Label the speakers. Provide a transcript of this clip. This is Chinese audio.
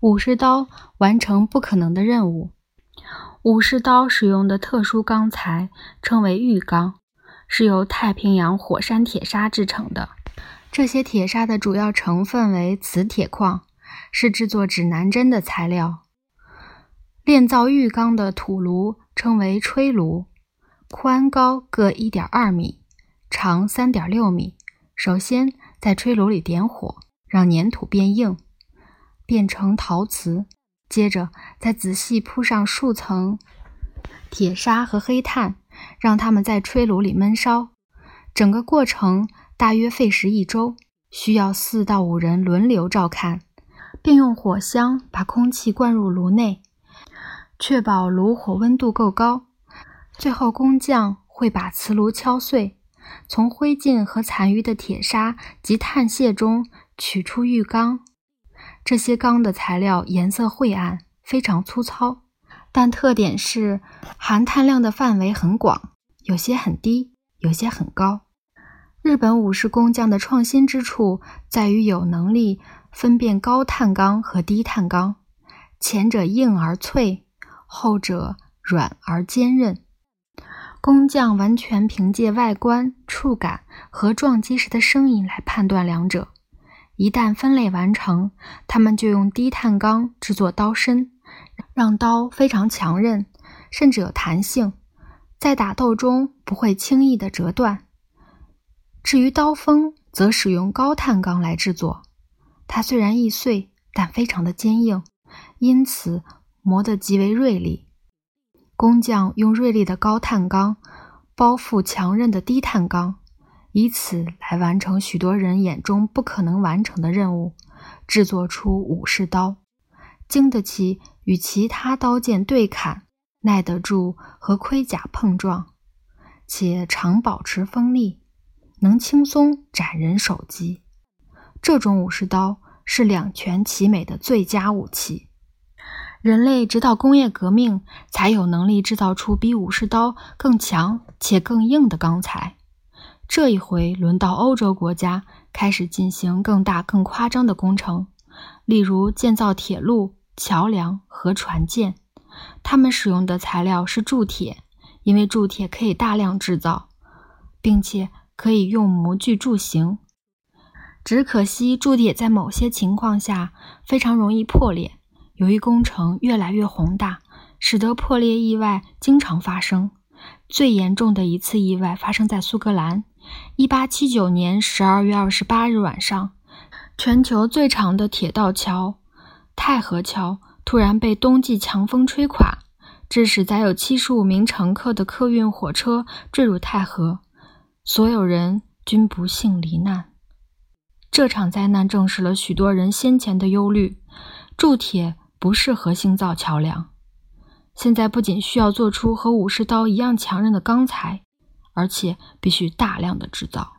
Speaker 1: 武士刀完成不可能的任务。武士刀使用的特殊钢材称为玉钢，是由太平洋火山铁砂制成的。这些铁砂的主要成分为磁铁矿，是制作指南针的材料。炼造玉钢的土炉称为吹炉，宽高各1.2米，长3.6米。首先在吹炉里点火，让粘土变硬。变成陶瓷，接着再仔细铺上数层铁砂和黑炭，让它们在吹炉里闷烧。整个过程大约费时一周，需要四到五人轮流照看，并用火箱把空气灌入炉内，确保炉火温度够高。最后，工匠会把瓷炉敲碎，从灰烬和残余的铁砂及碳屑中取出玉缸。这些钢的材料颜色晦暗，非常粗糙，但特点是含碳量的范围很广，有些很低，有些很高。日本武士工匠的创新之处在于有能力分辨高碳钢和低碳钢，前者硬而脆，后者软而坚韧。工匠完全凭借外观、触感和撞击时的声音来判断两者。一旦分类完成，他们就用低碳钢制作刀身，让刀非常强韧，甚至有弹性，在打斗中不会轻易的折断。至于刀锋，则使用高碳钢来制作，它虽然易碎，但非常的坚硬，因此磨得极为锐利。工匠用锐利的高碳钢包覆强韧的低碳钢。以此来完成许多人眼中不可能完成的任务，制作出武士刀，经得起与其他刀剑对砍，耐得住和盔甲碰撞，且常保持锋利，能轻松斩人首级。这种武士刀是两全其美的最佳武器。人类直到工业革命，才有能力制造出比武士刀更强且更硬的钢材。这一回轮到欧洲国家开始进行更大、更夸张的工程，例如建造铁路、桥梁和船舰。他们使用的材料是铸铁，因为铸铁可以大量制造，并且可以用模具铸型。只可惜铸铁在某些情况下非常容易破裂。由于工程越来越宏大，使得破裂意外经常发生。最严重的一次意外发生在苏格兰。一八七九年十二月二十八日晚上，全球最长的铁道桥——太和桥突然被冬季强风吹垮，致使载有七十五名乘客的客运火车坠入太河，所有人均不幸罹难。这场灾难证实了许多人先前的忧虑：铸铁不适合新造桥梁。现在不仅需要做出和武士刀一样强韧的钢材。而且必须大量的制造。